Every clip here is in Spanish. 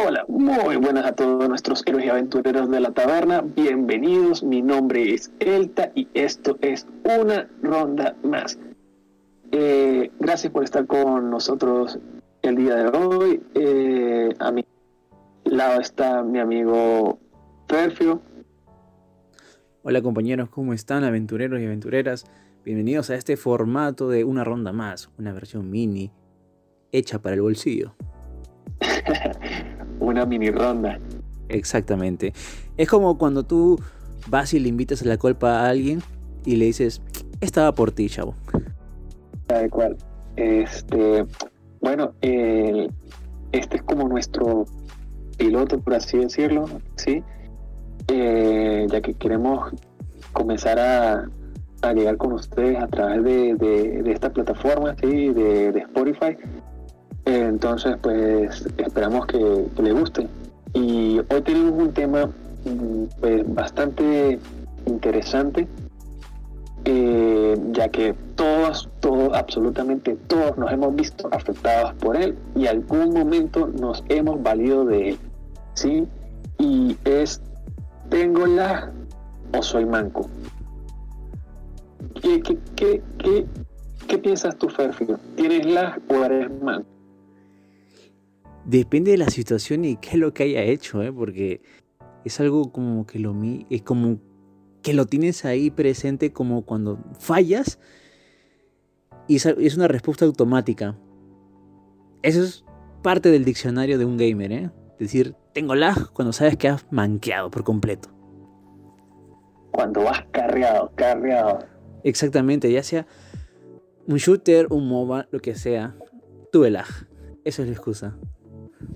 Hola, muy buenas a todos nuestros héroes y aventureros de la taberna. Bienvenidos, mi nombre es Elta y esto es una ronda más. Eh, gracias por estar con nosotros el día de hoy. Eh, a mi lado está mi amigo Perfio. Hola compañeros, ¿cómo están aventureros y aventureras? Bienvenidos a este formato de una ronda más, una versión mini hecha para el bolsillo. una mini ronda. Exactamente. Es como cuando tú vas y le invitas a la culpa a alguien y le dices, estaba por ti, chavo. Tal cual. Este, bueno, este es como nuestro piloto, por así decirlo, ¿sí? Eh, ya que queremos comenzar a, llegar con ustedes a través de, esta plataforma, ¿sí? De, de Spotify entonces, pues esperamos que, le guste. Y hoy tenemos un tema mm, pues, bastante interesante, eh, ya que todos, todos, absolutamente todos nos hemos visto afectados por él y algún momento nos hemos valido de él. ¿Sí? Y es, ¿tengo la o soy manco? ¿Qué, qué, qué, qué, qué piensas tú, Ferfio? ¿Tienes la o eres manco? Depende de la situación y qué es lo que haya hecho, ¿eh? porque es algo como que lo es como que lo tienes ahí presente como cuando fallas y es una respuesta automática. Eso es parte del diccionario de un gamer, ¿eh? Decir, tengo lag cuando sabes que has manqueado por completo. Cuando vas carreado, carreado. Exactamente, ya sea un shooter, un MOBA, lo que sea, tuve lag. Eso es la excusa.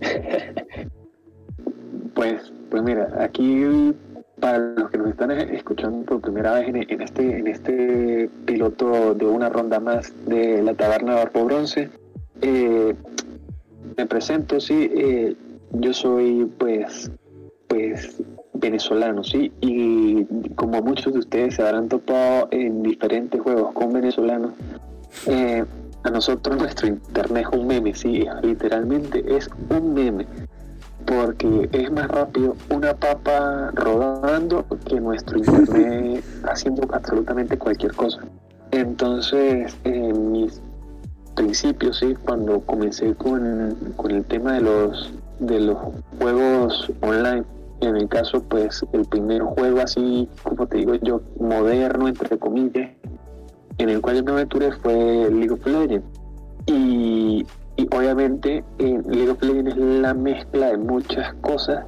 pues, pues mira, aquí para los que nos están escuchando por primera vez en, este en este piloto de una ronda más de la taberna de Arpo Bronce, eh, me presento, sí, eh, yo soy pues pues venezolano, sí, y como muchos de ustedes se habrán topado en diferentes juegos con venezolanos, eh, a nosotros nuestro internet es un meme, sí, literalmente es un meme, porque es más rápido una papa rodando que nuestro internet haciendo absolutamente cualquier cosa. Entonces, en mis principios, sí, cuando comencé con, con el tema de los, de los juegos online, en mi caso, pues el primer juego así, como te digo yo, moderno, entre comillas, en el cual yo me aventuré fue League of Legends. Y, obviamente en League of Legends es la mezcla de muchas cosas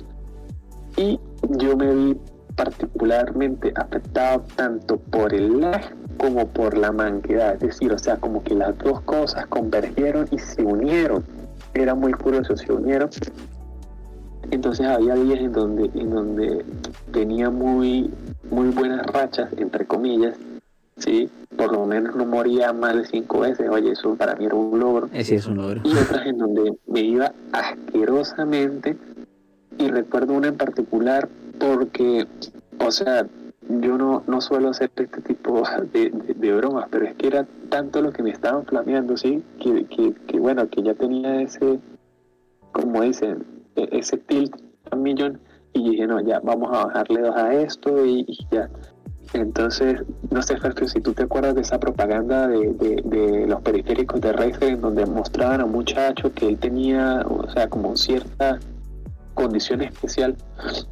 y yo me vi particularmente afectado tanto por el lag como por la manquedad, es decir, o sea, como que las dos cosas convergieron y se unieron. Era muy curioso, se unieron. Entonces había días en donde, en donde tenía muy, muy buenas rachas, entre comillas, ¿sí? Por lo menos no moría más de cinco veces, oye, eso para mí era un logro. Ese es un logro. Y otras en donde me iba asquerosamente, y recuerdo una en particular porque, o sea, yo no, no suelo hacer este tipo de, bromas, pero es que era tanto lo que me estaban flameando, ¿sí? Que, que, bueno, que ya tenía ese, como dicen, e, ese tilt a millón, y dije, no, ya, vamos a bajarle dos a esto y ya entonces, no sé, Fercho, si tú te acuerdas de esa propaganda de, los periféricos de en donde mostraban a un muchacho que él tenía, o sea, como cierta condición especial,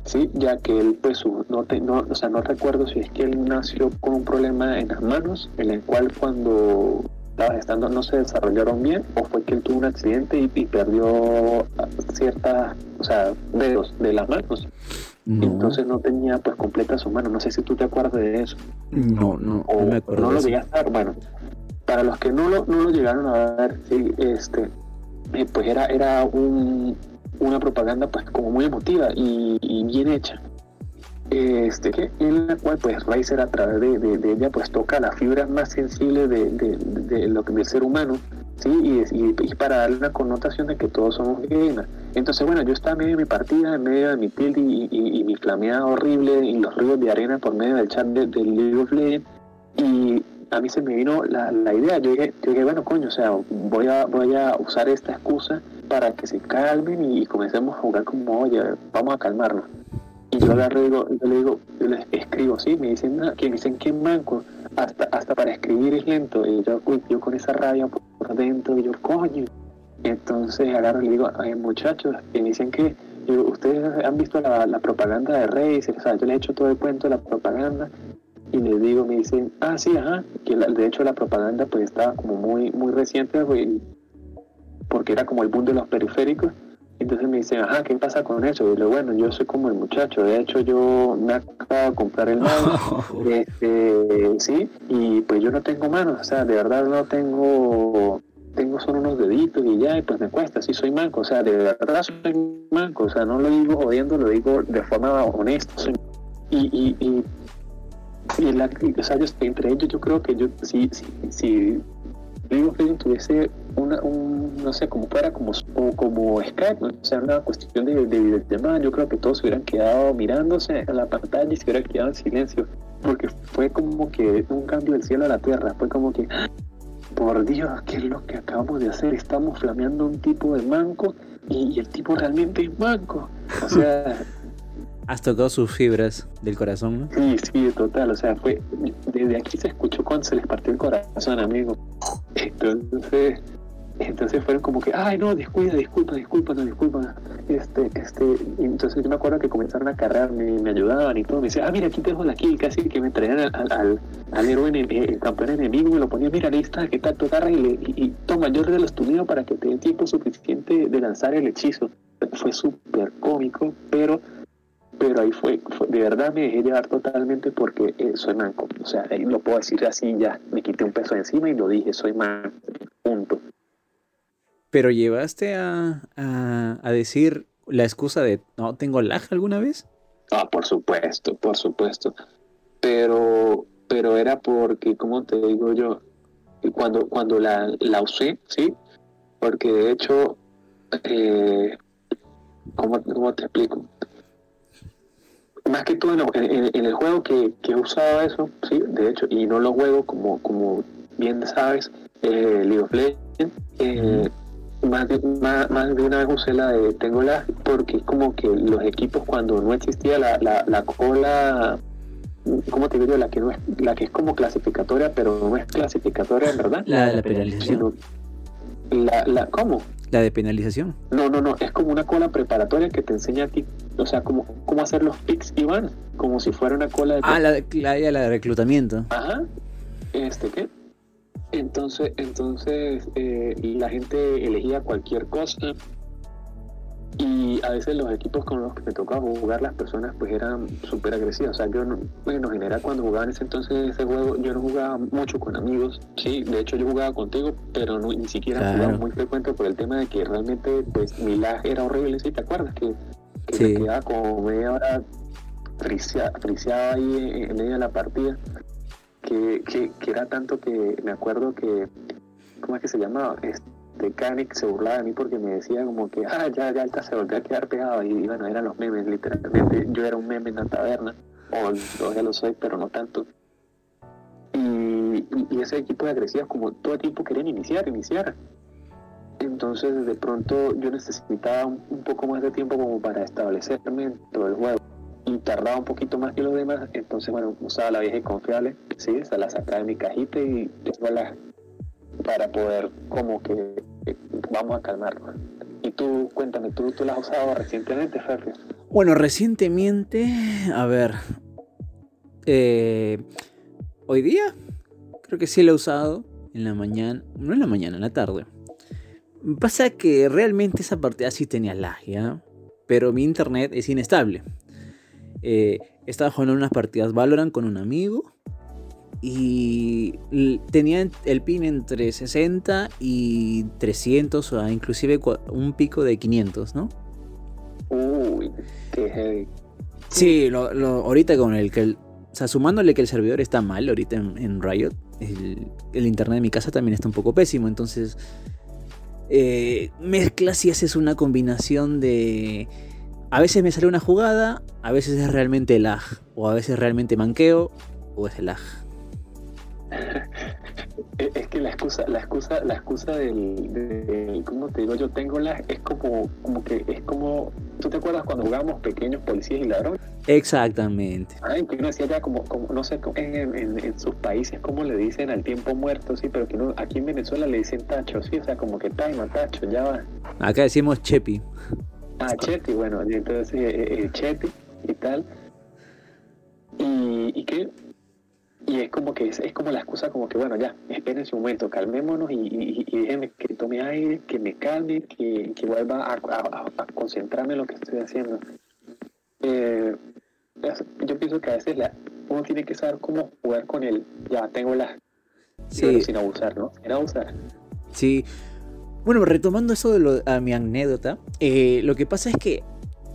¿sí? Ya que él, pues, no, no, o sea, no recuerdo si es que él nació con un problema en las manos, en el cual cuando estaba estando no se desarrollaron bien, o fue que él tuvo un accidente y, y perdió ciertas, o sea, dedos de las manos. Entonces no tenía pues completa su mano. No sé si tú te acuerdas de eso. No, no, no me acuerdo. No lo llegaste a ver. Bueno, para los que no lo, no lo llegaron a ver, sí, este, eh, pues era, era un, una propaganda pues como muy emotiva y, bien hecha. Este, en la cual pues Razer a través de, ella pues toca la fibra más sensible de, de, lo que del ser humano ¿sí? Y, para darle una connotación de que todos somos gamers. Entonces, bueno, yo estaba en medio de mi partida, en medio de mi tilt y, mi flameada horrible y los ruidos de arena por medio del chat del de League of Legends. Y a mí se me vino la, la idea, yo dije, yo dije, bueno, coño, o sea, voy a, voy a usar esta excusa para que se calmen y comencemos a jugar como, oye, vamos a calmarnos. Y yo le digo, yo le digo, yo les escribo, sí, me dicen, que me dicen que manco, hasta, hasta para escribir es lento. Y yo, yo con esa rabia por dentro, y yo, coño. Entonces agarro y le digo, ay, muchachos, y me dicen que ustedes han visto la, la propaganda de Reyes, o yo le he hecho todo el cuento de la propaganda y les digo, me dicen, ah, sí, ajá, que de hecho la propaganda pues estaba como muy, muy reciente, porque era como el boom de los periféricos entonces me dicen, ajá, ¿qué pasa con eso? Y le digo, bueno, yo soy como el muchacho, de hecho yo me acabo de comprar el mouse, este, sí, y pues yo no tengo manos, o sea, de verdad no tengo, tengo solo unos deditos y ya, y pues me cuesta, sí soy manco, o sea, de verdad soy manco, o sea, no lo digo jodiendo, lo digo de forma honesta. y, y, y, y la, o sea, entre ellos yo creo que yo, sí, sí, sí digo que tuviese una, un, no sé, como fuera como, como Skype, o sea, una cuestión de, de videollamada, yo creo que todos se hubieran quedado mirándose a la pantalla y se hubieran quedado en silencio, porque fue como que un cambio del cielo a la tierra, fue como que, por Dios, ¿qué es lo que acabamos de hacer? Estamos flameando un tipo de manco y, y el tipo realmente es manco, o sea... Has tocado sus fibras del corazón, ¿no? Sí, sí, total. O sea, fue. Desde aquí se escuchó cuando se les partió el corazón, amigo. Entonces, entonces fueron como que, ay, no, descuida, disculpa, disculpa, no, disculpa. Este, este, entonces yo me acuerdo que comenzaron a cargar, me, ayudaban y todo. Me decían, ah, mira, aquí tengo la kill, casi que me traían al, al, al héroe, el campeón enemigo, me lo ponía, mira, ahí está, que tal, agarra y, le, y, toma, yo le los tuneo para que te dé tiempo suficiente de lanzar el hechizo. Fue súper cómico, pero pero ahí fue, de verdad me dejé llevar totalmente porque eh, soy manco. O sea, ahí lo puedo decir así ya, me quité un peso encima y lo dije, soy manco, punto. Pero llevaste a, a, decir la excusa de no tengo lag alguna vez? Ah, por supuesto, por supuesto. Pero, pero era porque, como te digo yo, cuando, cuando la, la usé, ¿sí? Porque de hecho, eh, ¿cómo, ¿cómo te explico? más que todo en, el juego que, que, he usado eso, sí, de hecho, y no lo juego como, como bien sabes, eh, League of Legends, eh, más, de, más, de una vez usé la de Tengo la porque es como que los equipos cuando no existía la, la, la cola ¿cómo te digo? La que, no es, la que es como clasificatoria, pero no es clasificatoria, en verdad. La de la penalización. La, la, ¿Cómo? La de penalización. No, no, no, es como una cola preparatoria que te enseña a ti, o sea, cómo, cómo hacer los picks y van, como si fuera una cola de... Ah, la, la, la de reclutamiento. Ajá. Este, ¿qué? Entonces, entonces eh, la gente elegía cualquier cosa y a veces los equipos con los que me tocaba jugar las personas pues eran súper agresivas. O sea, yo, no, bueno, en general cuando jugaba en ese entonces ese juego, yo no jugaba mucho con amigos. Sí, de hecho yo jugaba contigo, pero no, ni siquiera jugaba muy frecuente por el tema de que realmente pues mi lag era horrible. ¿Sí te acuerdas? Que, que me quedaba como media hora friseado ahí en, medio de la partida. Que, que, que era tanto que me acuerdo que, ¿cómo es que se llamaba? Este, de Kanik se burlaba de mí porque me decía como que, ah, ya, ya, alta se volvió a quedar pegado. Y, bueno, eran los memes, literalmente. Yo era un meme en la taberna, o ya lo soy, pero no tanto. Y, y, ese equipo de agresivos, como todo tiempo querían iniciar, iniciar. Entonces, de pronto, yo necesitaba un, poco más de tiempo como para establecerme en todo el juego. Y tardaba un poquito más que los demás. Entonces, bueno, usaba la vieja y confiable, sí, se la sacaba de mi cajita y la para poder como que eh, vamos a calmarnos. Y tú, cuéntame, ¿tú, tú la has usado recientemente, Ferri? Bueno, recientemente, a ver, eh, hoy día creo que sí la he usado en la mañana, no en la mañana, en la tarde. Pasa que realmente esa partida sí tenía lag, Pero mi internet es inestable. Eh, estaba jugando unas partidas Valorant con un amigo y tenía el pin entre 60 y 300 o inclusive un pico de 500, ¿no? Uy, qué heavy. Sí, lo, ahorita con el que... o sea, sumándole que el servidor está mal ahorita en, Riot, el, internet de mi casa también está un poco pésimo, entonces... Eh, mezclas y haces una combinación de... A veces me sale una jugada, a veces es realmente lag, o a veces realmente manqueo, o es lag. la excusa, la excusa, la excusa del, del ¿cómo te digo? Yo tengo la, es como, como que es como, ¿tú te acuerdas cuando jugábamos pequeños policías y ladrones? Exactamente. Ay, que uno decía ya como, como no sé, en, en, en, sus países cómo le dicen al tiempo muerto, sí, pero que uno, aquí en Venezuela le dicen tacho, sí, o sea, como que time, tacho, ya va. Acá decimos chepi. Ah, chepi, bueno, entonces eh, eh, chepi y tal. Y, y que y es como que es, es, como la excusa como que bueno ya espérense un momento calmémonos y, y, y déjenme que tome aire que me calme que, que vuelva a, a, a, concentrarme en lo que estoy haciendo eh, yo pienso que a veces la, uno tiene que saber cómo jugar con él ya tengo la sí. sin abusar no sin abusar sí bueno retomando eso de a mi anécdota eh, lo que pasa es que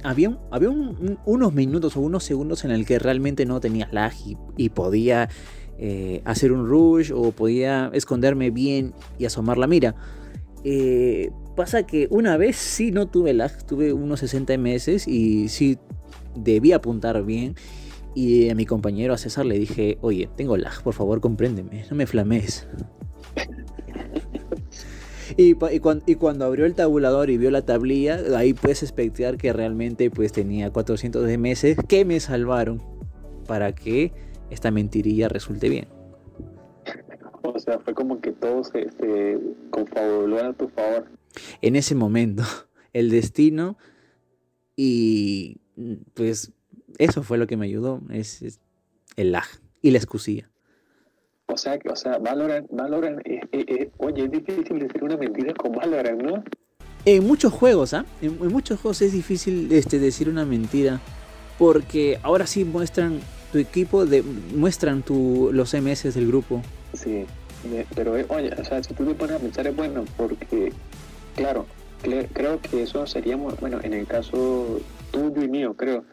había, un, había un, unos minutos o unos segundos en el que realmente no tenía lag y, y podía eh, hacer un rush o podía esconderme bien y asomar la mira. Eh, pasa que una vez sí no tuve lag, tuve unos 60 meses y sí debía apuntar bien. Y a mi compañero, a César, le dije, oye, tengo lag, por favor, compréndeme, no me flames. Y, y, cuando, y, cuando, abrió el tabulador y vio la tablilla, ahí puedes expectar que realmente pues tenía 400 de meses que me salvaron para que esta mentirilla resulte bien. O sea, fue como que todo se, se confabuló a tu favor. En ese momento, el destino y pues eso fue lo que me ayudó, es, es el lag y la excusilla. O sea, o sea Valorant, Valorant eh, eh, eh, oye, es difícil decir una mentira con Valorant, ¿no? En muchos juegos, ¿ah? En, en, muchos juegos es difícil este, decir una mentira. Porque ahora sí muestran tu equipo, de, muestran tu, los MS del grupo. Sí, pero oye, o sea, si tú te pones a pensar es bueno, porque, claro, creo que eso sería, bueno, en el caso tuyo y mío, creo.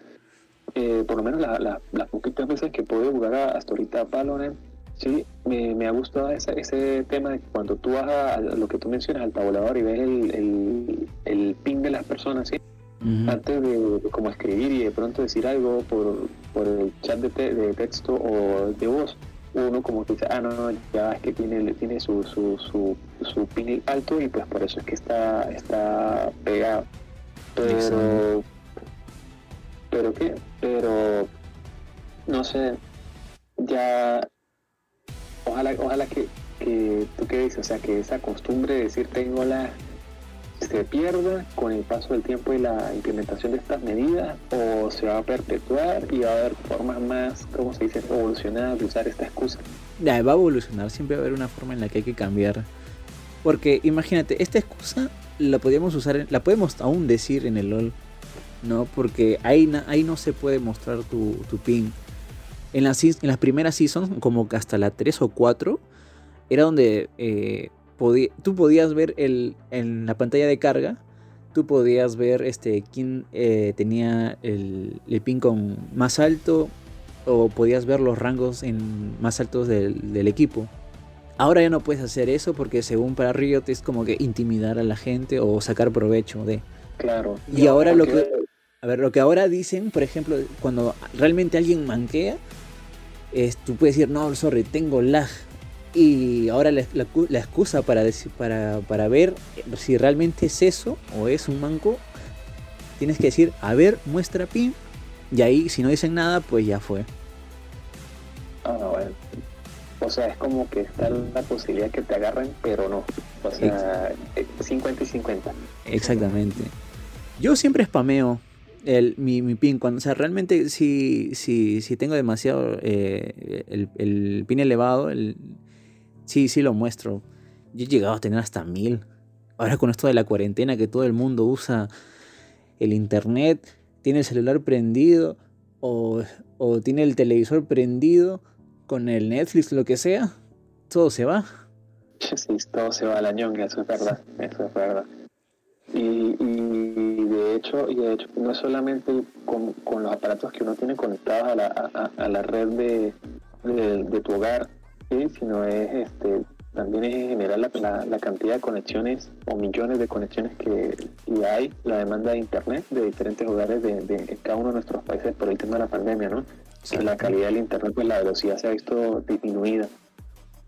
Eh, por lo menos la, la, las poquitas veces que puedo jugar hasta ahorita Valorant, Sí, me, me ha gustado ese, ese tema de que cuando tú vas a, a, lo que tú mencionas al tabulador y ves el, el, el ping de las personas, ¿sí? Uh -huh. antes de, de, como escribir y de pronto decir algo por, por el chat de, te, de, texto o de voz, uno como que dice, ah, no, no, ya es que tiene, tiene su, su, su, su ping alto y pues por eso es que está, está pegado. Pero, pero qué, pero, no sé, ya ojalá, ojalá que, que, qué dices, o sea, que esa costumbre de decir tengo la se pierda con el paso del tiempo y la implementación de estas medidas o se va a perpetuar y va a haber formas más, ¿cómo se dice?, evolucionadas de usar esta excusa. Va a evolucionar, siempre va a haber una forma en la que hay que cambiar. Porque imagínate, esta excusa la podíamos usar, la podemos aún decir en el LOL, ¿no? Porque ahí, ahí no se puede mostrar tu, tu ping en las, en las primeras seasons, como que hasta la 3 o 4, era donde eh, podí, tú podías ver el, en la pantalla de carga, tú podías ver este, quién eh, tenía el, el, pin con más alto o podías ver los rangos en, más altos del, del, equipo. Ahora ya no puedes hacer eso porque según para Riot es como que intimidar a la gente o sacar provecho de... Claro. Y ahora lo que... A ver, lo que ahora dicen, por ejemplo, cuando realmente alguien manquea, es, tú puedes decir, no, sorry, tengo lag. Y ahora la, la, la excusa para, decir, para, para ver si realmente es eso o es un manco, tienes que decir, a ver, muestra pin. Y ahí, si no dicen nada, pues ya fue. Ah, bueno. O sea, es como que está la posibilidad que te agarren, pero no. O sea, Ex 50 y 50. Exactamente. Yo siempre spameo el, mi, mi pin. Cuando, o sea, realmente si, si, si tengo demasiado eh, el, el, pin elevado, el, sí, sí lo muestro. Yo he llegado a tener hasta mil. Ahora con esto de la cuarentena que todo el mundo usa el internet, tiene el celular prendido o, o tiene el televisor prendido con el Netflix, lo que sea, todo se va. Sí, todo se va a la ñonga, eso es verdad, eso es verdad. Y, y, de hecho y de hecho no es solamente con, con, los aparatos que uno tiene conectados a la, a, a la red de, de, de, tu hogar ¿sí? sino es este también es en general la, la, la, cantidad de conexiones o millones de conexiones que y hay la demanda de internet de diferentes hogares de, de, cada uno de nuestros países por el tema de la pandemia no sí. la calidad del internet pues la velocidad se ha visto disminuida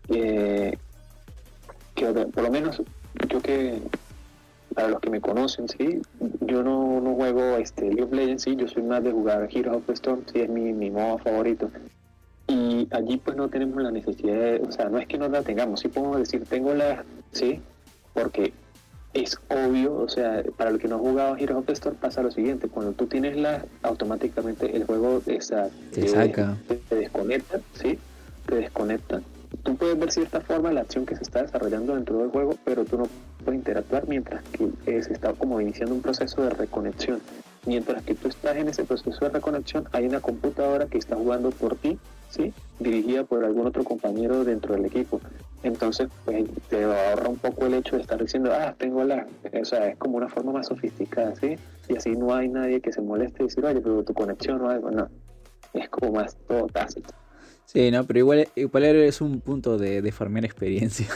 eh, por lo menos yo que para los que me conocen, sí, yo no, no juego este League of Legends, sí, yo soy más de jugar Heroes of the Storm, sí, es mi, mi modo favorito. Y allí pues no tenemos la necesidad de, o sea, no es que no la tengamos, sí podemos decir, tengo la, sí, porque es obvio, o sea, para el que no ha jugado Heroes of the Storm pasa lo siguiente, cuando tú tienes la, automáticamente el juego esa, te, saca. Te, desconecta, ¿sí? Te desconecta. Tú puedes ver cierta forma la acción que se está desarrollando dentro del juego, pero tú no puedes interactuar mientras que se está como iniciando un proceso de reconexión. Mientras que tú estás en ese proceso de reconexión, hay una computadora que está jugando por ti, ¿sí? Dirigida por algún otro compañero dentro del equipo. Entonces, pues te ahorra un poco el hecho de estar diciendo, ah, tengo la. O sea, es como una forma más sofisticada, ¿sí? Y así no hay nadie que se moleste y decir, oye, pero tu conexión o algo, no. Es como más todo tácito. Sí, no, pero igual, igual es un punto de, de farmear experiencia.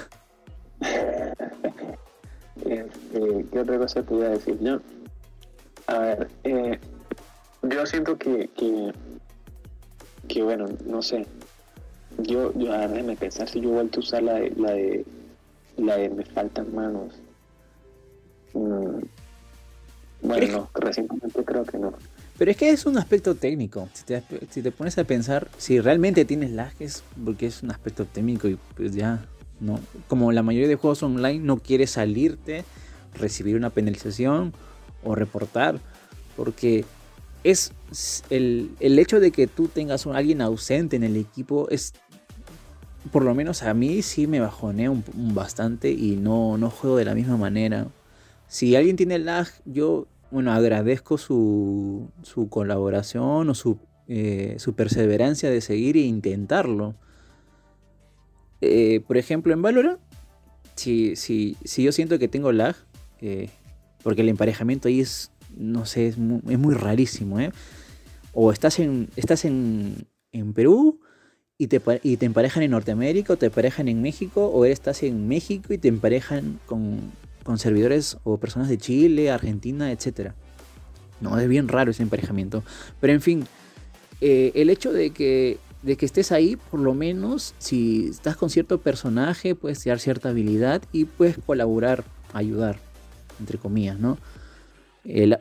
este, ¿Qué otra cosa te voy a decir yo? A ver, eh, yo siento que, que, que, bueno, no sé, yo, yo a ver, me pensar si yo he vuelto a usar la de, la de, la de me faltan manos. Mm, bueno, no, recientemente creo que no. Pero es que es un aspecto técnico. Si te, pones a pensar, si realmente tienes lag, es porque es un aspecto técnico y pues ya, no. Como la mayoría de juegos online, no quieres salirte, recibir una penalización o reportar. Porque es el, el hecho de que tú tengas a alguien ausente en el equipo es por lo menos a mí sí me bajonea un, bastante y no, no juego de la misma manera. Si alguien tiene lag, yo bueno, agradezco su, su colaboración o su, eh, su, perseverancia de seguir e intentarlo. Eh, por ejemplo, en Valorant, si, si, si, yo siento que tengo lag, eh, porque el emparejamiento ahí es, no sé, es muy, es muy rarísimo, O estás en, estás en, en Perú y te, y te emparejan en Norteamérica o te emparejan en México o estás en México y te emparejan con, con servidores o personas de Chile, Argentina, etc. No, es bien raro ese emparejamiento. Pero en fin, eh, el hecho de que, de que estés ahí, por lo menos, si estás con cierto personaje, puedes dar cierta habilidad y puedes colaborar, ayudar, entre comillas, ¿no?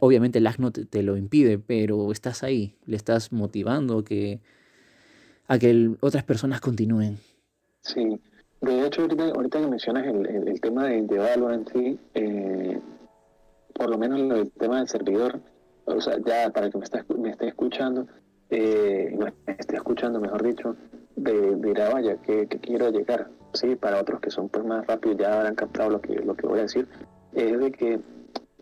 obviamente el lag no te, te, lo impide, pero estás ahí, le estás motivando que a que otras personas continúen. Sí, de hecho ahorita, que mencionas el, el, tema de, de Valorant, sí, eh, por lo menos el tema del servidor, o sea, ya para que me, está, me esté escuchando, eh, me esté escuchando, mejor dicho, de, dirá, vaya, que, quiero llegar, sí, para otros que son pues más rápidos ya habrán captado lo que, lo que voy a decir, es de que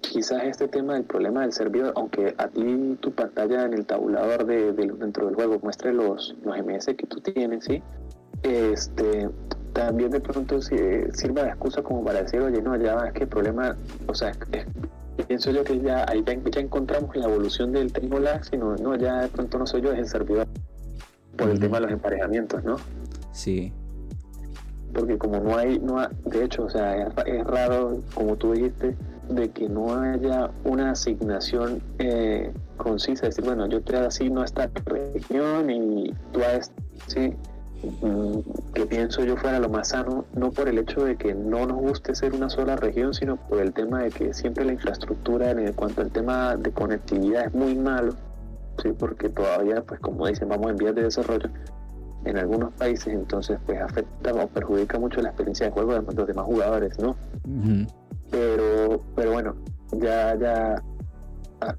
quizás este tema del problema del servidor, aunque a ti tu pantalla en el tabulador de, dentro del juego muestre los, los MS que tú tienes, ¿sí? Este, también de pronto sirva de excusa como para decir, oye, no, ya es que el problema, o sea, pienso yo que ya ahí ya, encontramos la evolución del tengo lag, sino, no, ya de pronto no soy yo, es el servidor, por el tema de los emparejamientos, ¿no? Sí, porque como no hay, no de hecho, o sea, es, raro, como tú dijiste, de que no haya una asignación eh, concisa, decir, bueno, yo te asigno a esta región y tú a esta, sí, que pienso yo fuera lo más sano, no por el hecho de que no nos guste ser una sola región, sino por el tema de que siempre la infraestructura en cuanto al tema de conectividad es muy malo, sí, porque todavía, pues como dicen, vamos en vías de desarrollo, en algunos países, entonces pues afecta o perjudica mucho la experiencia de juego de los demás jugadores, ¿no? Pero, pero bueno, ya, ya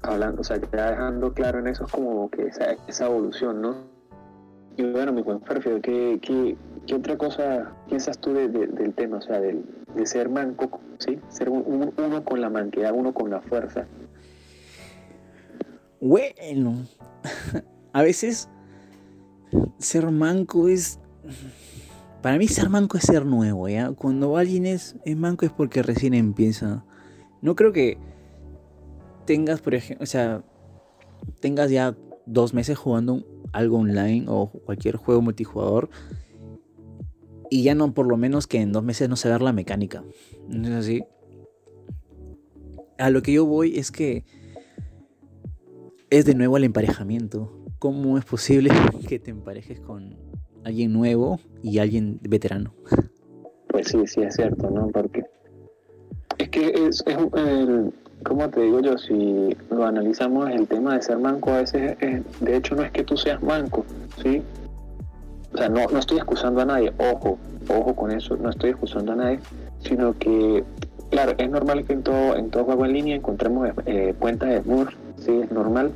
hablando, o sea, ya dejando claro en eso es como que esa, esa evolución, ¿no? Y bueno, mi buen perfil, ¿qué, qué, qué otra cosa piensas tú del tema? O sea, de ser manco, ¿sí? Ser uno con la manquedad, uno con la fuerza. Bueno, a veces ser manco es... Para mí ser manco es ser nuevo, ¿ya? Cuando alguien es, es manco es porque recién empieza. No creo que tengas, por ejemplo, o sea, tengas ya dos meses jugando algo online o cualquier juego multijugador y ya no, por lo menos que en dos meses no se ver la mecánica. ¿No es así? A lo que yo voy es que es de nuevo el emparejamiento. ¿Cómo es posible que te emparejes con alguien nuevo y alguien veterano? pues sí, sí es cierto, ¿no? Porque es que es, ¿cómo te digo yo? Si lo analizamos, el tema de ser manco a veces, de hecho no es que tú seas manco, ¿sí? O sea, no, no estoy excusando a nadie, ojo, ojo con eso, no estoy excusando a nadie, sino que, claro, es normal que en todo, en todo juego en línea encontremos eh, cuentas de Smurf, sí, es normal,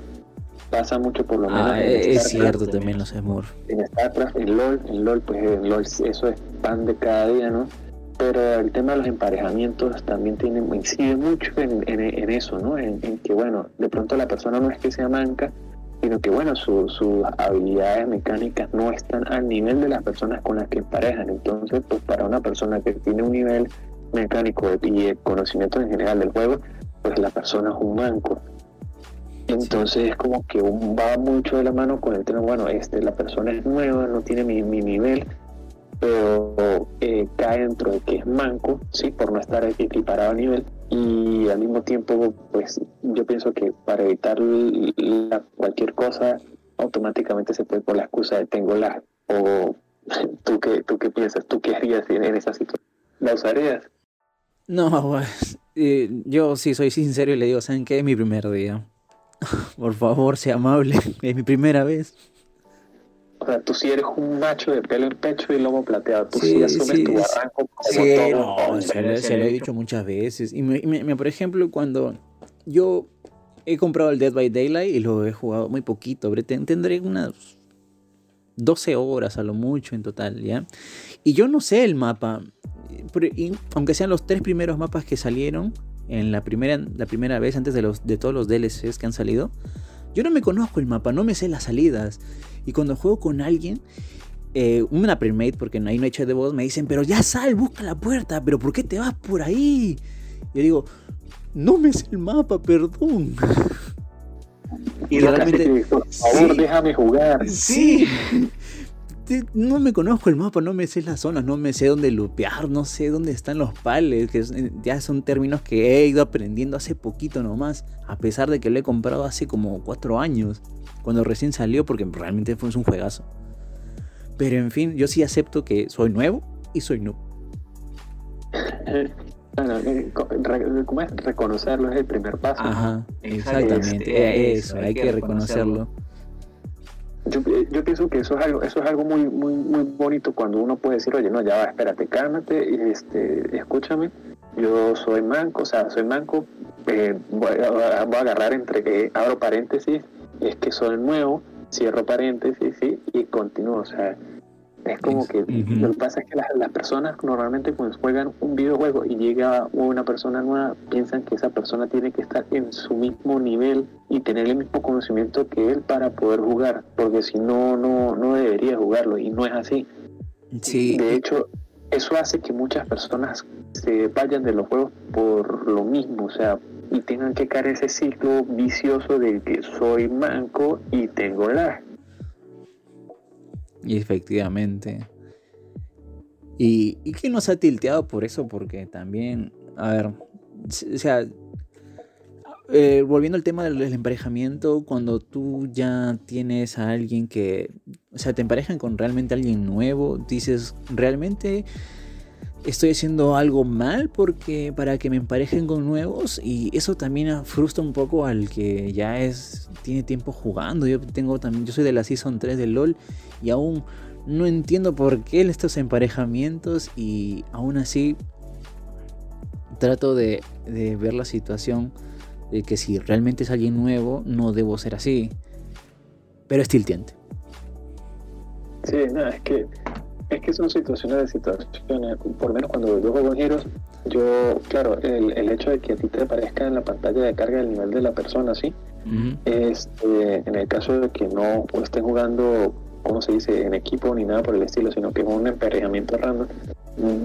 pasa mucho por lo menos. Ah, es cierto también los Smurf. En StarCraft, en LOL, en LOL, pues en LOL eso es pan de cada día, ¿no? Pero el tema de los emparejamientos también tiene, incide mucho en, en, eso, ¿no? En, que, bueno, de pronto la persona no es que sea manca, sino que, bueno, sus habilidades mecánicas no están al nivel de las personas con las que emparejan. Entonces, pues para una persona que tiene un nivel mecánico y conocimiento en general del juego, pues la persona es un manco. Entonces es como que va mucho de la mano con el tema, bueno, este, la persona es nueva, no tiene mi, mi nivel, pero eh, cae dentro de que es manco, sí, por no estar equiparado a nivel. Y al mismo tiempo, pues yo pienso que para evitar cualquier cosa, automáticamente se puede por la excusa de tengo la. O tú qué, tú qué piensas, tú qué harías en esa situación. ¿La usarías? No, pues, eh, yo sí soy sincero y le digo, ¿saben qué? Es mi primer día. por favor, sea amable, es mi primera vez. O sea, tú sí eres un macho de pelo en pecho y lomo plateado. Tú sí, asumes tu barranco como sí, No, se, lo, he dicho muchas veces. Y me, por ejemplo, cuando yo he comprado el Dead by Daylight y lo he jugado muy poquito, tendré unas 12 horas a lo mucho en total, ¿ya? Y yo no sé el mapa. aunque sean los tres primeros mapas que salieron en la primera, la primera vez antes de, los, de todos los DLCs que han salido, yo no me conozco el mapa, no me sé las salidas. Y cuando juego con alguien, eh, una premade, porque ahí no he hecho de voz, me dicen, pero ya sal, busca la puerta, pero ¿por qué te vas por ahí? Yo digo, no me sé el mapa, perdón. Y, realmente, por favor, déjame jugar. Sí. No me conozco el mapa, no me sé las zonas, no me sé dónde lupear, no sé dónde están los pales, que ya son términos que he ido aprendiendo hace poquito nomás, a pesar de que lo he comprado hace como cuatro años, cuando recién salió, porque realmente fue un juegazo. Pero en fin, yo sí acepto que soy nuevo y soy noob. Bueno, eh, reconocerlo es el primer paso. Ajá, exactamente, eso, hay, que, reconocerlo yo, yo, pienso que eso es algo eso es algo muy muy muy bonito cuando uno puede decir oye no ya va espérate cálmate este escúchame. Yo soy manco o sea soy manco eh, voy, a, agarrar entre que abro paréntesis es que soy nuevo cierro paréntesis sí y continúo o sea es como que lo que pasa es que las, personas normalmente cuando juegan un videojuego y llega una persona nueva, piensan que esa persona tiene que estar en su mismo nivel y tener el mismo conocimiento que él para poder jugar, porque si no, no, no debería jugarlo y no es así. Sí. De hecho, eso hace que muchas personas se vayan de los juegos por lo mismo, o sea, y tengan que caer ese ciclo vicioso de que soy manco y tengo lag y efectivamente. Y, y que nos ha tilteado por eso, porque también, a ver, o sea, eh, volviendo al tema del, emparejamiento, cuando tú ya tienes a alguien que, o sea, te emparejan con realmente alguien nuevo, dices, realmente estoy haciendo algo mal porque para que me emparejen con nuevos y eso también frustra un poco al que ya es tiene tiempo jugando. Yo tengo también yo soy de la season 3 de LoL y aún no entiendo por qué estos emparejamientos y aún así trato de, ver la situación de que si realmente es alguien nuevo no debo ser así. Pero es tiltiente. Sí, no, es que es que son situaciones de situaciones, por lo menos cuando yo juego en Heroes, yo, claro, el, el, hecho de que a ti te aparezca en la pantalla de carga el nivel de la persona, ¿sí? este, en el caso de que no estén jugando, ¿cómo se dice?, en equipo ni nada por el estilo, sino que es un emparejamiento random,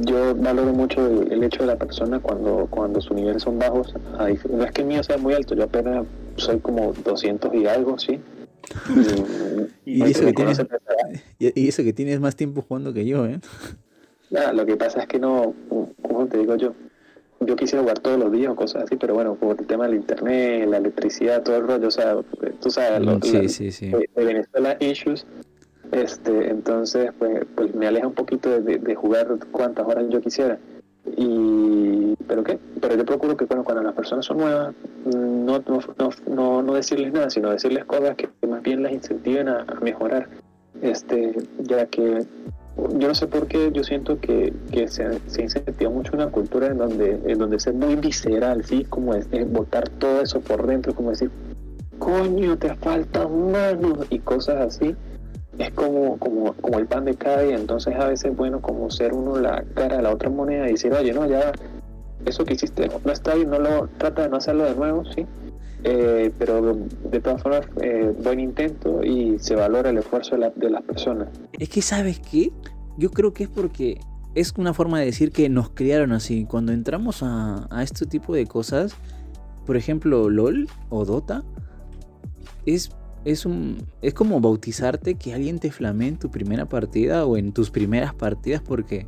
yo valoro mucho el, hecho de la persona cuando, cuando sus niveles son bajos. No es que el mío sea muy alto, yo apenas soy como 200 y algo, ¿sí? Y, eso que tienes, y, eso que tienes más tiempo jugando que yo, ¿eh? lo que pasa es que no, como te digo yo, yo quisiera jugar todos los días o cosas así, pero bueno, por el tema del internet, la electricidad, todo el rollo, o sea, tú sabes, lo, sí, sí, sí. De, Venezuela issues, Este, entonces, pues, pues me aleja un poquito de, jugar cuantas horas yo quisiera. Y, ¿Pero qué? Pero yo procuro que bueno, cuando las personas son nuevas, no, no, no, no decirles nada, sino decirles cosas que más bien las incentiven a, mejorar. Este, ya que yo no sé por qué, yo siento que, que se, se, incentiva mucho una cultura en donde, en donde ser muy visceral, ¿sí? Como es, botar todo eso por dentro, como decir, coño, te faltan manos y cosas así es como, como, como el pan de cada día, entonces a veces bueno como ser uno la cara de la otra moneda y decir, oye, no, ya eso que hiciste no está bien, no lo trata de no hacerlo de nuevo, sí, eh, pero de todas formas, eh, buen intento y se valora el esfuerzo de, de las personas. Es que, ¿sabes qué? Yo creo que es porque es una forma de decir que nos criaron así. Cuando entramos a, a este tipo de cosas, por ejemplo, LOL o Dota, es es, un, es como bautizarte que alguien te flamee en tu primera partida o en tus primeras partidas porque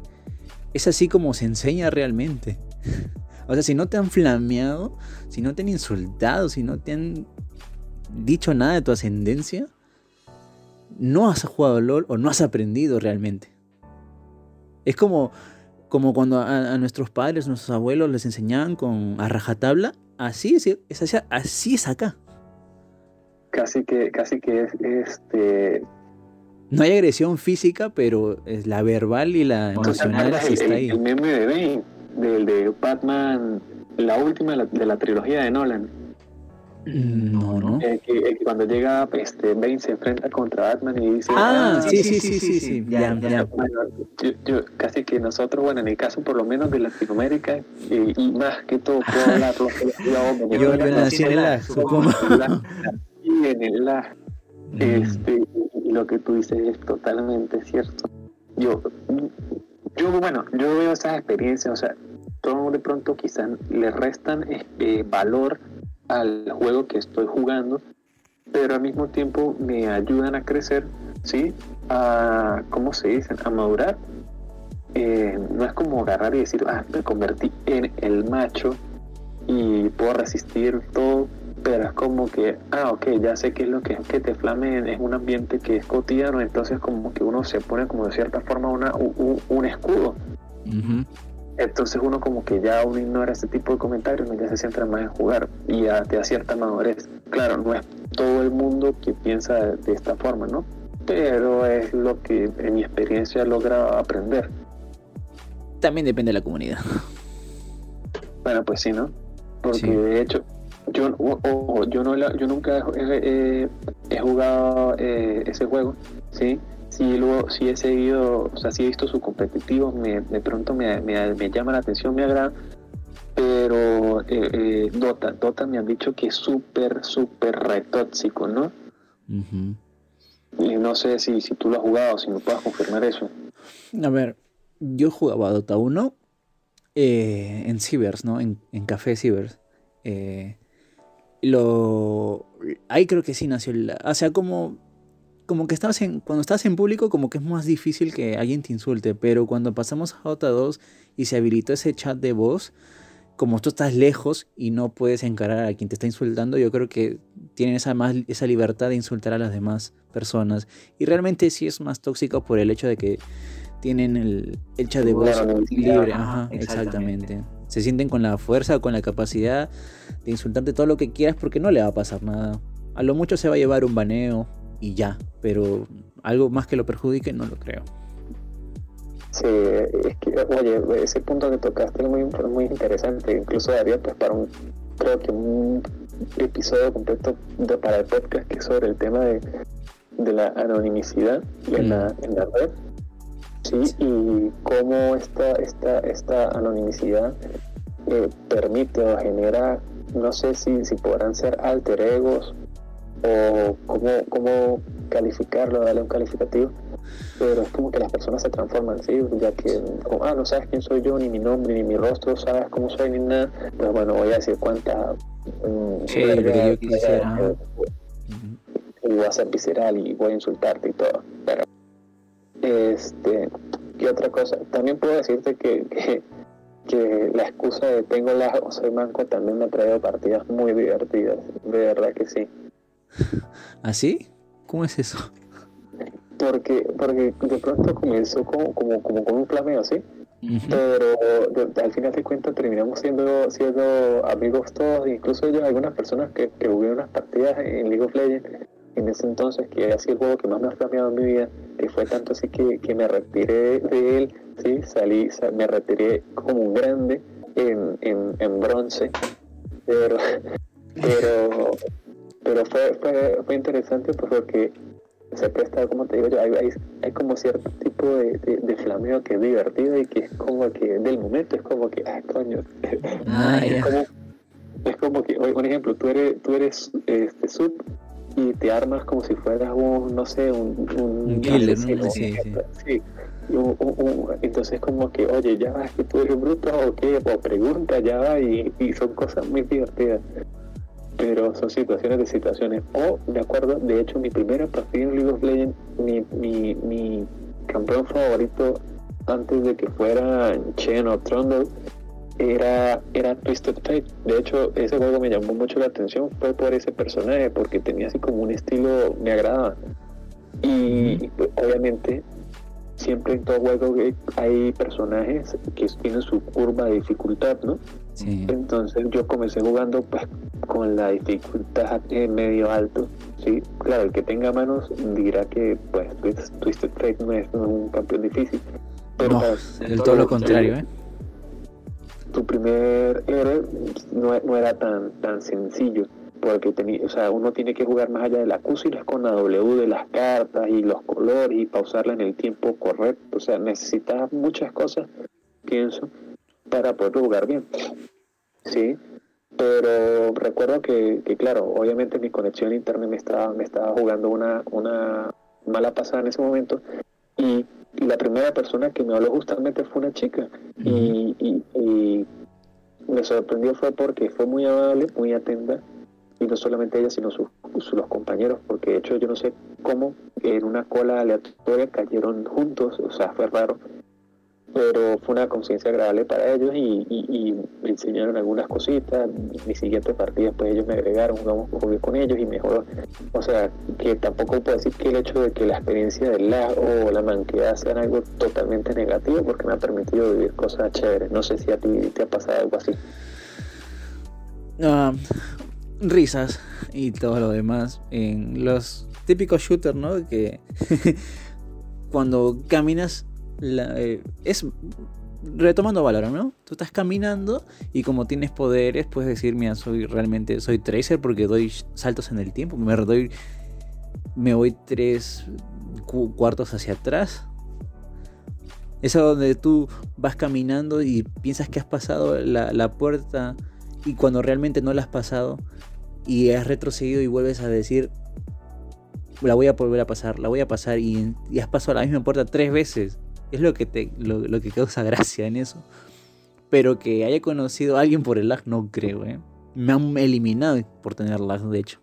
es así como se enseña realmente. o sea, si no te han flameado, si no te han insultado, si no te han dicho nada de tu ascendencia, no has jugado LOL o no has aprendido realmente. Es como, como cuando a, nuestros padres, nuestros abuelos les enseñaban con a rajatabla, así es, es así es acá casi que, casi que es este no hay agresión física, pero es la verbal y la emocional sí está ahí. El meme de Bane, del de Batman, la última de la, trilogía de Nolan. Mm, no, no. que, cuando llega este, Bane se enfrenta contra Batman y dice... Ah, ah sí, sí, sí, sí, sí, Ya, ya. yo, casi que nosotros, bueno, en el caso por lo menos de Latinoamérica, y, más que todo puedo hablar... yo, yo nací en la en el la, este, lo que tú dices es totalmente cierto. Yo, yo bueno, yo veo esas experiencias, o sea, todo de pronto quizás le restan este, valor al juego que estoy jugando, pero al mismo tiempo me ayudan a crecer, ¿sí? A, ¿cómo se dicen? A madurar. Eh, no es como agarrar y decir, ah, me convertí en el macho y puedo resistir todo pero es como que, ah, ok, ya sé qué es lo que es que te flame en un ambiente que es cotidiano, entonces como que uno se pone como de cierta forma una, un, escudo. Entonces uno como que ya uno ignora ese tipo de comentarios, ya se centra más en jugar y ya te da cierta madurez. Claro, no es todo el mundo que piensa de esta forma, ¿no? Pero es lo que en mi experiencia he logrado aprender. También depende de la comunidad. Bueno, pues sí, ¿no? Porque de hecho, yo, yo, no, yo nunca he, jugado eh, ese juego, ¿sí? Sí, luego, sí he seguido, o sea, sí he visto sus competitivos, me, de pronto me, me, llama la atención, me agrada, pero eh, eh, Dota, Dota me han dicho que es súper, súper retóxico, ¿no? Y no sé si, si tú lo has jugado, si me puedes confirmar eso. A ver, yo jugaba Dota 1 en Cibers, ¿no? En, en Café Cibers. Eh, lo ahí creo que sí nació el, o sea como como que estás en cuando estás en público como que es más difícil que alguien te insulte pero cuando pasamos a J2 y se habilitó ese chat de voz como tú estás lejos y no puedes encarar a quien te está insultando yo creo que tienen esa más esa libertad de insultar a las demás personas. Y realmente sí es más tóxico por el hecho de que tienen el, el chat de voz libre Ajá, exactamente se sienten con la fuerza, con la capacidad de insultarte todo lo que quieras porque no le va a pasar nada. A lo mucho se va a llevar un baneo y ya, pero algo más que lo perjudique no lo creo. Sí, es que, oye, ese punto que tocaste es muy, muy interesante, incluso daría pues para un, creo que un episodio completo para el podcast que es sobre el tema de, de la anonimicidad en, la, mm. en la red ¿sí? y cómo esta, esta, esta anonimicidad eh, permite o genera, no sé si, si podrán ser alter egos o cómo, cómo calificarlo, darle un calificativo, pero es como que las personas se transforman, ¿sí? ya que, ah, no sabes quién soy yo, ni mi nombre, ni mi rostro, sabes cómo soy, ni nada, pues bueno, voy a decir cuánta... Um, sí, yo quisiera. Y voy a ser visceral y voy a insultarte y todo, pero este, ¿qué otra cosa? También puedo decirte que, que, la excusa de tengo la o soy manco también me ha traído partidas muy divertidas, de verdad que sí. ¿Así? ¿Ah, ¿Cómo es eso? porque, porque de pronto comenzó como, como, como con un flameo, ¿sí? Pero al final de cuentas terminamos siendo, siendo amigos todos, incluso yo, algunas personas que, que jugué unas partidas en League of Legends en ese entonces, que ha sido el juego que más me ha flameado en mi vida, que fue tanto así que, que me retiré de él, ¿sí? Salí, me retiré como un grande en, en, en bronce, pero, pero, pero fue, fue, fue interesante pues, porque se presta, como te digo yo, hay, hay, como cierto tipo de, de, flameo que es divertido y que es como que del momento es como que, ah, coño. Ah, es, como, es como que, por ejemplo, tú eres, tú eres este, sub y te armas como si fueras un, no sé, un... Un, killer, ¿no? Sí, sí. entonces como que, oye, ya vas que tú eres bruto o qué, o pregunta, ya va, y, y son cosas muy divertidas pero son situaciones de situaciones. O, de acuerdo, de hecho, mi primera partida en League of Legends, mi, mi, mi campeón favorito antes de que fuera Chen o Trundle era, era Twisted Fate. De hecho, ese juego me llamó mucho la atención, fue por ese personaje, porque tenía así como un estilo, me agradaba. Y pues, obviamente, siempre en todo juego hay personajes que tienen su curva de dificultad, ¿no? Entonces yo comencé jugando pues con la dificultad en medio alto. Sí, claro, el que tenga manos dirá que pues Twisted Fate no es, un campeón difícil. Pero no, el todo lo contrario, ¿eh? Tu primer héroe no, era tan, tan sencillo porque tenía, o sea, uno tiene que jugar más allá de la Q y con la W de las cartas y los colores y pausarla en el tiempo correcto. O sea, necesitas muchas cosas, pienso, para poder jugar bien. Sí, pero recuerdo que, que, claro, obviamente mi conexión internet me estaba, me estaba jugando una, una mala pasada en ese momento y la primera persona que me habló justamente fue una chica. Y, y, y, me sorprendió fue porque fue muy amable, muy atenta y no solamente ella sino sus, los compañeros porque de hecho yo no sé cómo en una cola aleatoria cayeron juntos, o sea fue raro pero fue una conciencia agradable para ellos y, me enseñaron algunas cositas. Mi siguiente partida, pues ellos me agregaron, jugamos con ellos y mejor. O sea, que tampoco puedo decir que el hecho de que la experiencia del lag o la manquedad sean algo totalmente negativo, porque me ha permitido vivir cosas chéveres. No sé si a ti te ha pasado algo así. Ah, risas y todo lo demás en los típicos shooters, ¿no? Que cuando caminas eh, es retomando valor, ¿no? Tú estás caminando y como tienes poderes, puedes decir, mira, soy realmente, soy Tracer porque doy saltos en el tiempo, me doy, me voy tres cuartos hacia atrás. Es donde tú vas caminando y piensas que has pasado la, la, puerta y cuando realmente no la has pasado y has retrocedido y vuelves a decir, la voy a volver a pasar, la voy a pasar y, y has pasado la misma puerta tres veces. Es lo que, te, lo, que causa gracia en eso. Pero que haya conocido a alguien por el lag, no creo, ¿eh? Me han eliminado por tener lag, de hecho.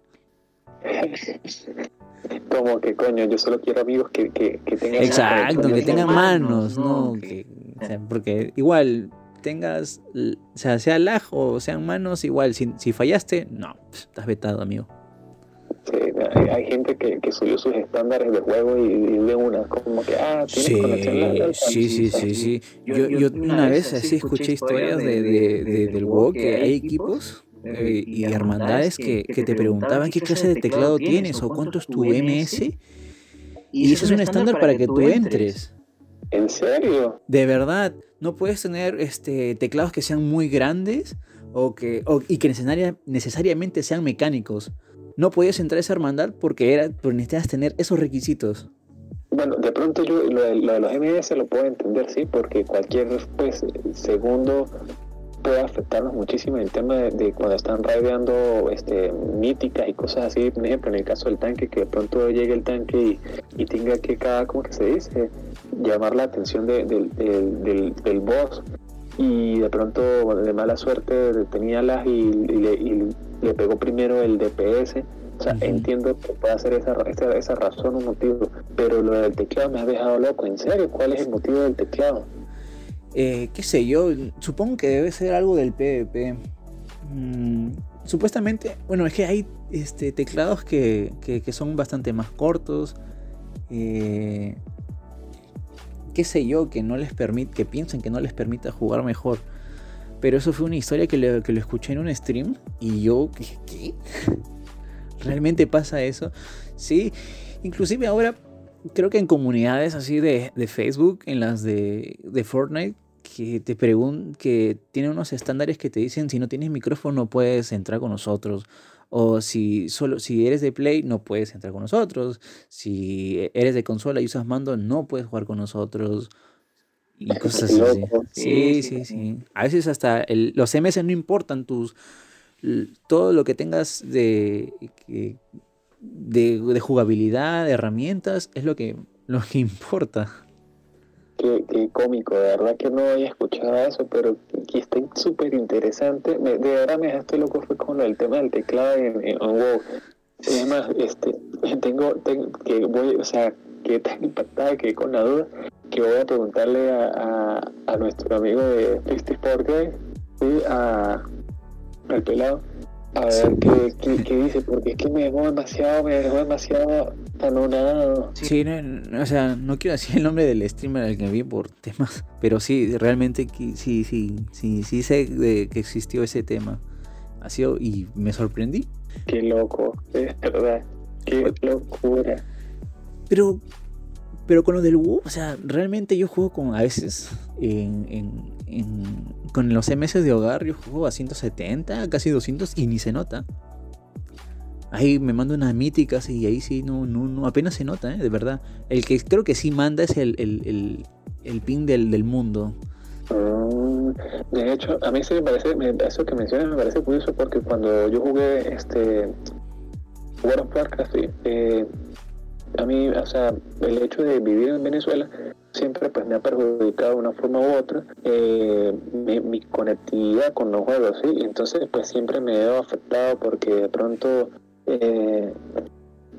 Como que coño, yo solo quiero amigos que, que, tengan Exacto, que tengan manos, ¿no? porque igual tengas, o sea, sea lag o sean manos, igual, si, si fallaste, no, estás vetado, amigo hay, gente que, subió sus estándares de juego y, de una, como que, ah, tienes sí, conexión Sí, sí, sí, sí. Yo, yo, una vez así escuché historias de, de, del juego que hay equipos eh, y hermandades que, que te preguntaban qué clase de teclado tienes o cuánto es tu MS. Y ese es un estándar para que tú entres. ¿En serio? De verdad, no puedes tener este, teclados que sean muy grandes o que, o, y que necesariamente sean mecánicos no podías entrar a esa hermandad porque era, porque necesitabas tener esos requisitos. Bueno, de pronto yo lo de, los MS lo puedo entender, sí, porque cualquier pues, segundo puede afectarnos muchísimo en el tema de, cuando están raideando este, míticas y cosas así. Por ejemplo, en el caso del tanque, que de pronto llegue el tanque y, tenga que cada, ¿cómo que se dice? Llamar la atención del, del, del, boss y de pronto de mala suerte tenía las y, y, le pegó primero el DPS. O sea, entiendo que puede ser esa, esa, razón o motivo, pero lo del teclado me ha dejado loco. ¿En serio? ¿Cuál es el motivo del teclado? Eh, qué sé yo, supongo que debe ser algo del PvP. Mm, supuestamente, bueno, es que hay este, teclados que, que, son bastante más cortos eh, qué sé yo, que no les permite, que piensen que no les permita jugar mejor. Pero eso fue una historia que, le, que lo escuché en un stream y yo dije, ¿qué? ¿Realmente pasa eso? Sí, inclusive ahora creo que en comunidades así de, de Facebook, en las de, de Fortnite, que te preguntan, que tienen unos estándares que te dicen si no tienes micrófono no puedes entrar con nosotros. O si solo si eres de Play no puedes entrar con nosotros. Si eres de consola y usas mando no puedes jugar con nosotros. Y cosas así. Sí, sí, sí. A veces hasta el, los MS no importan tus todo lo que tengas de, de, de jugabilidad, de herramientas, es lo que, lo que importa. Qué, cómico, de verdad que no había escuchado eso, pero que está súper interesante. de verdad me dejaste loco fue con el tema del teclado en, en, WoW. Es más, este, tengo, tengo que voy, o sea, que tan impactada que con la duda que voy a preguntarle a, a, nuestro amigo de Fifty Sport Guy, ¿sí? a, al pelado, a ver qué, qué, dice, porque es que me dejó demasiado, me dejó demasiado anonadado. Sí, no, o sea, no quiero decir el nombre del streamer al que vi por temas, pero sí, realmente sí, sí, sí, sí sé de que existió ese tema. Ha sido, y me sorprendí. Qué loco, es verdad, qué locura. Pero, pero con lo del WoW, o sea, realmente yo juego con, a veces, con los MS de hogar, yo juego a 170, casi 200 y ni se nota. Ahí me mando unas míticas y ahí sí, no, no, no apenas se nota, ¿eh? de verdad. El que creo que sí manda es el, el, el, el pin del, del mundo. Mm, de hecho, a mí sí me parece, eso que mencionas me parece curioso porque cuando yo jugué este World of Warcraft, eh, a mí, o sea, el hecho de vivir en Venezuela siempre pues me ha perjudicado de una forma u otra eh, mi, conectividad con los juegos, ¿sí? Entonces pues siempre me veo afectado porque de pronto eh,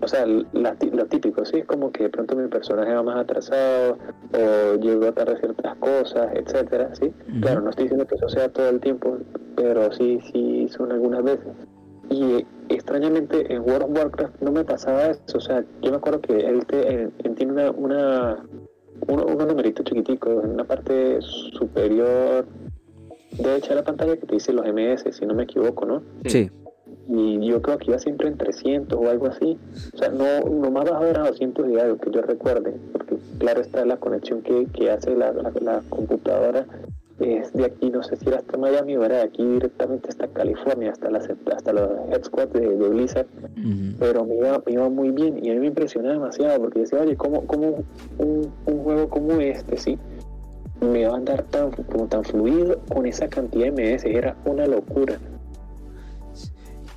o sea, lo típico, ¿sí? Es como que de pronto mi personaje va más atrasado o llegó tarde ciertas cosas, etcétera, ¿sí? Claro, no estoy diciendo que eso sea todo el tiempo, pero sí, sí son algunas veces. Y extrañamente en World of Warcraft no me pasaba eso, o sea, yo me acuerdo que él, te, tiene una, una un, numerito chiquitico en una parte superior derecha de la pantalla que te dice los MS, si no me equivoco, ¿no? Sí y yo creo que iba siempre en 300 o algo así. O sea, no, no más bajo era 200 y algo que yo recuerde, porque claro está la conexión que, que hace la, la, computadora es de aquí, no sé si era hasta Miami o era de aquí directamente hasta California, hasta, las, hasta los Head Squad de, Blizzard, pero me iba, me iba muy bien y a mí me impresionaba demasiado porque decía, oye, ¿cómo, cómo un, un juego como este, sí? me va a andar tan, como tan fluido con esa cantidad de MS, era una locura.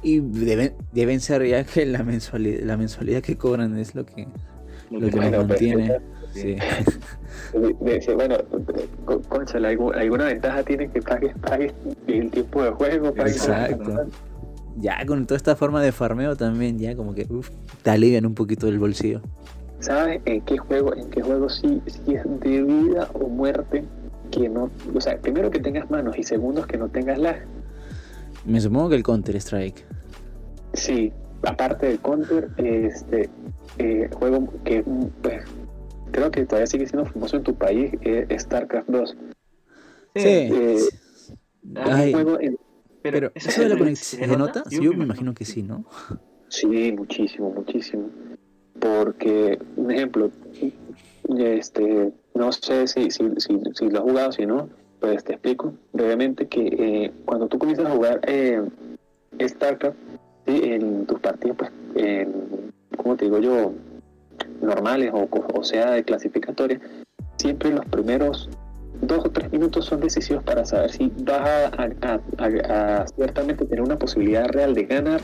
Y deben, deben ser ya que la mensualidad, la mensualidad que cobran es lo que, lo que bueno, mantiene. Sí. bueno, concha, alguna ventaja tiene que pagues, pagues el tiempo de juego. Exacto. Ya con toda esta forma de farmeo también, ya como que uf, te alivian un poquito el bolsillo. ¿Sabes en qué juego, en qué juego sí, sí es de vida o muerte que no, o sea, primero que tengas manos y segundo que no tengas lag? Me supongo que el Counter Strike. Sí, aparte del Counter, este eh, juego que pues, creo que todavía sigue siendo famoso en tu país, eh, StarCraft 2. Sí. Eh, pero, ¿eso de la conexión se nota? Yo me imagino que sí, ¿no? Sí, muchísimo, muchísimo. Porque, un ejemplo, este, no sé si, si, si, si lo has jugado, si no, pues te explico brevemente que eh, cuando tú comienzas a jugar eh, StarCraft, en tus partidos, pues, como te digo yo, normales o, sea de clasificatoria, siempre los primeros dos o tres minutos son decisivos para saber si vas a, ciertamente tener una posibilidad real de ganar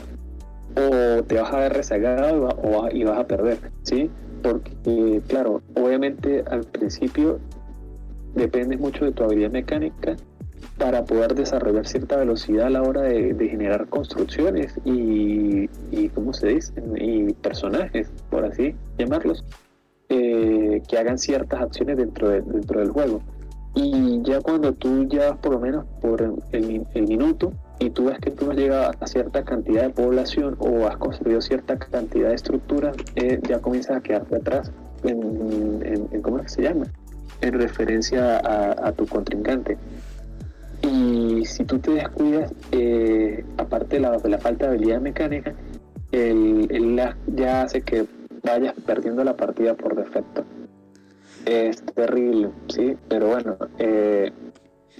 o te vas a ver rezagado o, y vas a perder, ¿sí? Porque, claro, obviamente al principio depende mucho de tu habilidad mecánica para poder desarrollar cierta velocidad a la hora de, generar construcciones y, y, ¿cómo se dice? Y personajes, por así llamarlos, eh, que hagan ciertas acciones dentro, de, dentro del juego. Y ya cuando tú llevas por lo menos por el, el, minuto y tú ves que tú has llegado a cierta cantidad de población o has construido cierta cantidad de estructuras, eh, ya comienzas a quedarte atrás en, ¿cómo es que se llama? En referencia a, tu contrincante. Y si tú te descuidas, eh, aparte de la, de la, falta de habilidad mecánica, el, el ya hace que vayas perdiendo la partida por defecto. Es terrible, sí, pero bueno, eh,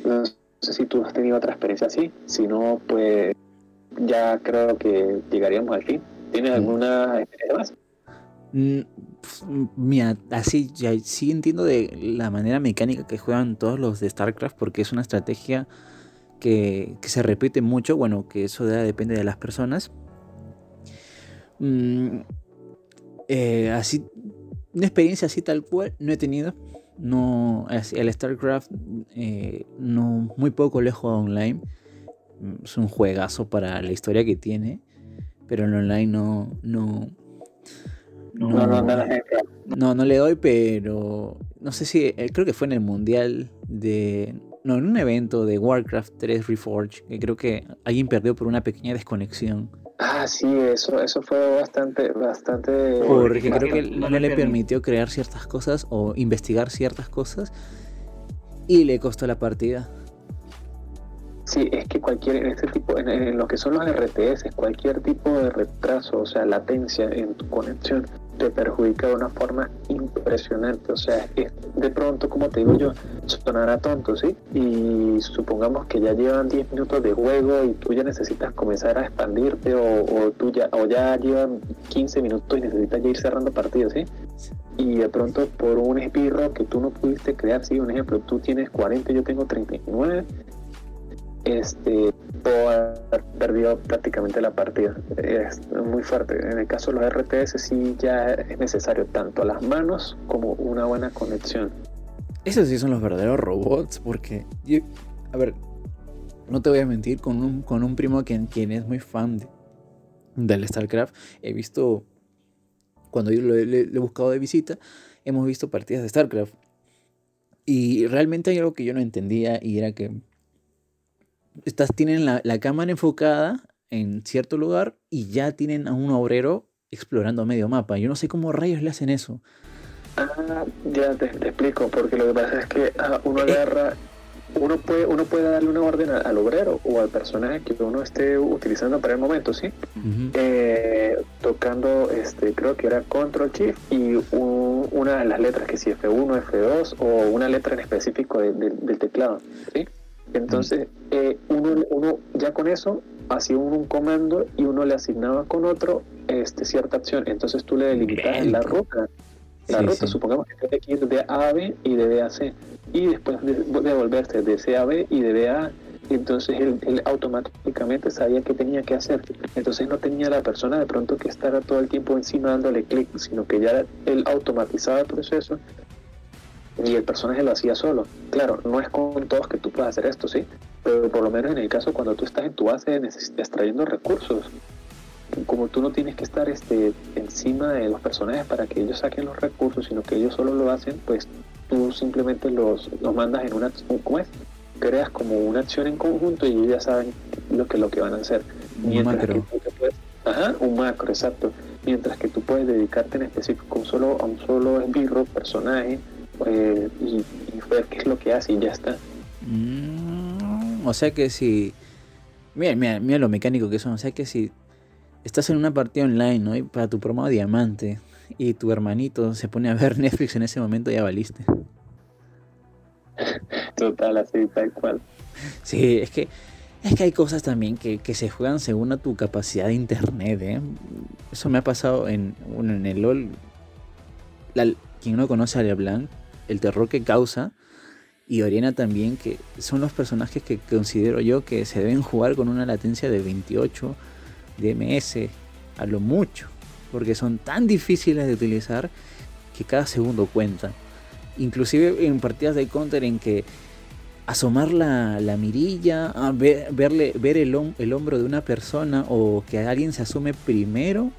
no sé si tú has tenido otra experiencia así, si no, pues ya creo que llegaríamos al fin. ¿Tienes mm. alguna experiencia más? Mm, mira, así ya sí entiendo de la manera mecánica que juegan todos los de StarCraft porque es una estrategia que, se repite mucho, bueno, que eso depende de las personas. Mm, eh, así, una experiencia así tal cual no he tenido. No, el StarCraft eh, no, muy poco lejos online. Es un juegazo para la historia que tiene, pero en online no, no, no, no, no, le doy, pero no sé si, eh, creo que fue en el mundial de, no, en un evento de Warcraft 3 Reforged, que creo que alguien perdió por una pequeña desconexión. Ah, sí, eso, eso fue bastante, bastante. Porque creo que no, le permitió crear ciertas cosas o investigar ciertas cosas y le costó la partida. Sí, es que cualquier, en este tipo, en, lo que son los RTS, cualquier tipo de retraso, o sea, latencia en tu conexión, te perjudica de una forma impresionante. O sea, es, de pronto, como te digo yo, sonará tonto, ¿sí? Y supongamos que ya llevan 10 minutos de juego y tú ya necesitas comenzar a expandirte o, tú ya, o ya llevan 15 minutos y necesitas ya ir cerrando partidos, ¿sí? Y de pronto por un esbirro que tú no pudiste crear, sí, un ejemplo, tú tienes 40, yo tengo 39 este, puedo haber perdido prácticamente la partida. Es muy fuerte. En el caso de los RTS sí ya es necesario tanto las manos como una buena conexión. Esos sí son los verdaderos robots, porque, a ver, no te voy a mentir, con un, con un primo quien, quien es muy fan del StarCraft, he visto, cuando yo lo he buscado de visita, hemos visto partidas de StarCraft. Y realmente hay algo que yo no entendía y era que estas tienen la, cámara enfocada en cierto lugar y ya tienen a un obrero explorando medio mapa. Yo no sé cómo rayos le hacen eso. Ah, ya te, explico, porque lo que pasa es que ah, uno eh. agarra, uno puede, uno puede darle una orden al, obrero o al personaje que uno esté utilizando para el momento, ¿sí? Eh, tocando, este, creo que era Control Shift y una de las letras que si F1, F2 o una letra en específico del teclado, ¿sí? Entonces, eh, uno, uno ya con eso hacía un, comando y uno le asignaba con otro este, cierta acción. Entonces tú le delimitas la ruta. La ruta, supongamos que tiene que ir de A a B y de B a C. Y después de, devolverse de C a B y de B a A. Entonces él, automáticamente sabía qué tenía que hacer. Entonces no tenía la persona de pronto que estar todo el tiempo encima dándole clic, sino que ya él automatizaba el proceso y el personaje lo hacía solo. Claro, no es con todos que tú puedas hacer esto, ¿sí? Pero por lo menos en el caso cuando tú estás en tu base extrayendo recursos, como tú no tienes que estar este, encima de los personajes para que ellos saquen los recursos, sino que ellos solo lo hacen, pues tú simplemente los, los mandas en una... ¿Cómo es? Creas como una acción en conjunto y ellos ya saben lo que, lo que van a hacer. Un macro. ajá, un macro, exacto. Mientras que tú puedes dedicarte en específico solo, a un solo esbirro, personaje, eh, y, ver qué es lo que hace y ya está. Mm, o sea que si. Mira, mira, mira lo mecánico que son. O sea que si estás en una partida online, ¿no? Y para tu promo diamante y tu hermanito se pone a ver Netflix en ese momento, ya valiste. Total, así, tal cual. Sí, es que. Es que hay cosas también que, se juegan según a tu capacidad de internet, ¿eh? Eso me ha pasado en, en el LOL. quien no conoce a LeBlanc el terror que causa y Oriana también, que son los personajes que considero yo que se deben jugar con una latencia de 28 DMS a lo mucho, porque son tan difíciles de utilizar que cada segundo cuenta. Inclusive en partidas de counter en que asomar la, mirilla, ver, el, el hombro de una persona o que alguien se asome primero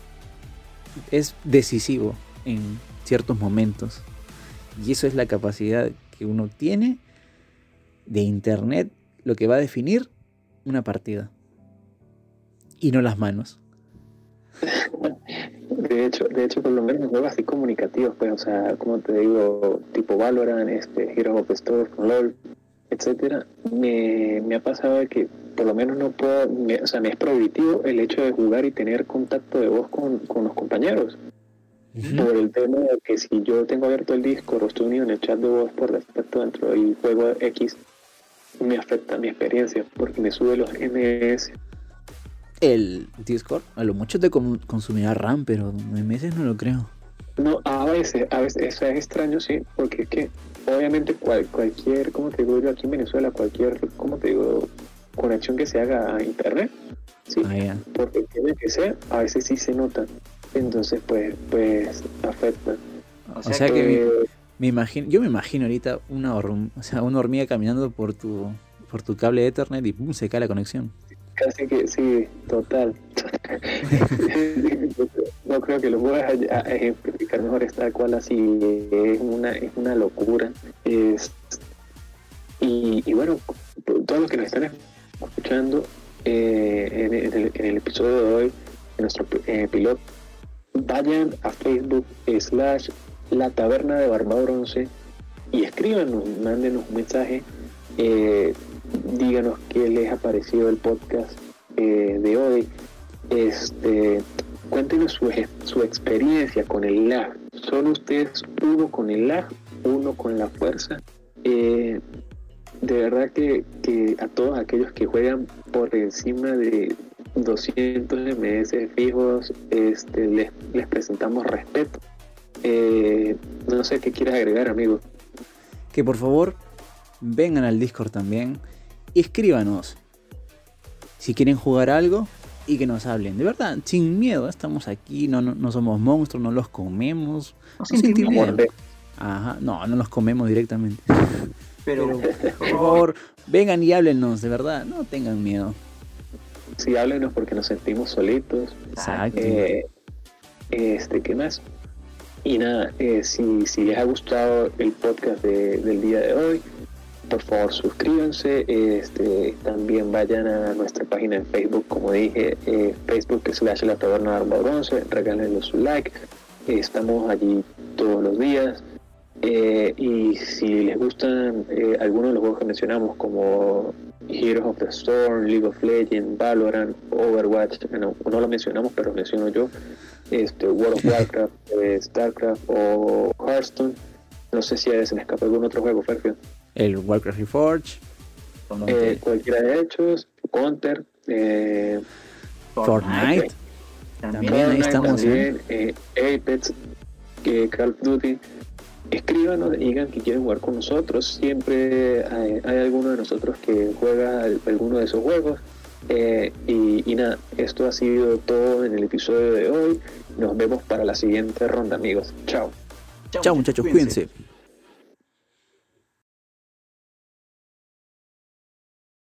es decisivo en ciertos momentos. Y eso es la capacidad que uno tiene de Internet, lo que va a definir una partida. Y no las manos. De hecho, de hecho, por lo menos juegos así comunicativos, pues, o sea, como te digo, tipo Valorant, este, Heroes of Storm, LOL, etcétera, me, me ha pasado que por lo menos no puedo, o sea, me es prohibitivo el hecho de jugar y tener contacto de voz con, con los compañeros. Por el tema de que si yo tengo abierto el Discord o estoy unido en el chat de voz por defecto dentro del juego X, me afecta mi experiencia porque me sube los MS. El Discord a lo mucho te consumirá RAM, pero MS no lo creo. No, a veces, a veces, eso es extraño, sí, porque es que obviamente cualquier, como te digo yo aquí en Venezuela, cualquier, como te digo, conexión que se haga a internet, sí, ah, porque tiene que ser, a veces sí se nota, entonces pues, pues afecta. O sea, que, me, imagino, yo me imagino ahorita una, o sea, una hormiga caminando por tu, por tu cable Ethernet y pum, se cae la conexión. Casi que sí, total. no creo que lo puedas ejemplificar mejor esta cual así es una es una locura es y, y bueno todos los que nos están escuchando eh, en, el, episodio de hoy en nuestro eh, piloto vayan a Facebook slash la taberna de Barba Bronce y escríbanos, mándenos un mensaje, eh, díganos qué les ha parecido el podcast de hoy. Este, cuéntenos su, su experiencia con el lag. ¿Son ustedes uno con el lag, uno con la fuerza? Eh, de verdad que, a todos aquellos que juegan por encima de 200 ms fijos, este, les, les presentamos respeto. Eh, no sé qué quieras agregar, amigo. Que por favor vengan al Discord también y escríbanos. Si quieren jugar algo, y que nos hablen. De verdad, sin miedo, estamos aquí, no, no, somos monstruos, no los comemos. No sentimos miedo. Ajá, no, no los comemos directamente. Pero, por favor, vengan y háblenos, de verdad, no tengan miedo. Sí, háblenos porque nos sentimos solitos. Exacto. Eh, este, ¿qué más? Y nada, eh, si, si les ha gustado el podcast del día de hoy, por favor suscríbanse, este, también vayan a nuestra página en Facebook, como dije, eh, Facebook slash la taberna de Arma Bronce, regálenos su like, estamos allí todos los días. Eh, y si les gustan algunos de los juegos que mencionamos, como Heroes of the Storm, League of Legends, Valorant, Overwatch, no, no lo mencionamos, pero menciono yo, este, World of Warcraft, eh, Starcraft o Hearthstone. No sé si a veces me escapa algún otro juego, Ferfio el Warcraft Reforged. Eh, cualquiera de hechos, Counter, eh, Fortnite. También, ahí estamos. También, eh, Apex, Call of Duty. Escríbanos, digan que quieren jugar con nosotros. Siempre hay, alguno de nosotros que juega alguno de esos juegos. y, y, nada, esto ha sido todo en el episodio de hoy. Nos vemos para la siguiente ronda, amigos. Chao. Chao, muchachos, cuídense.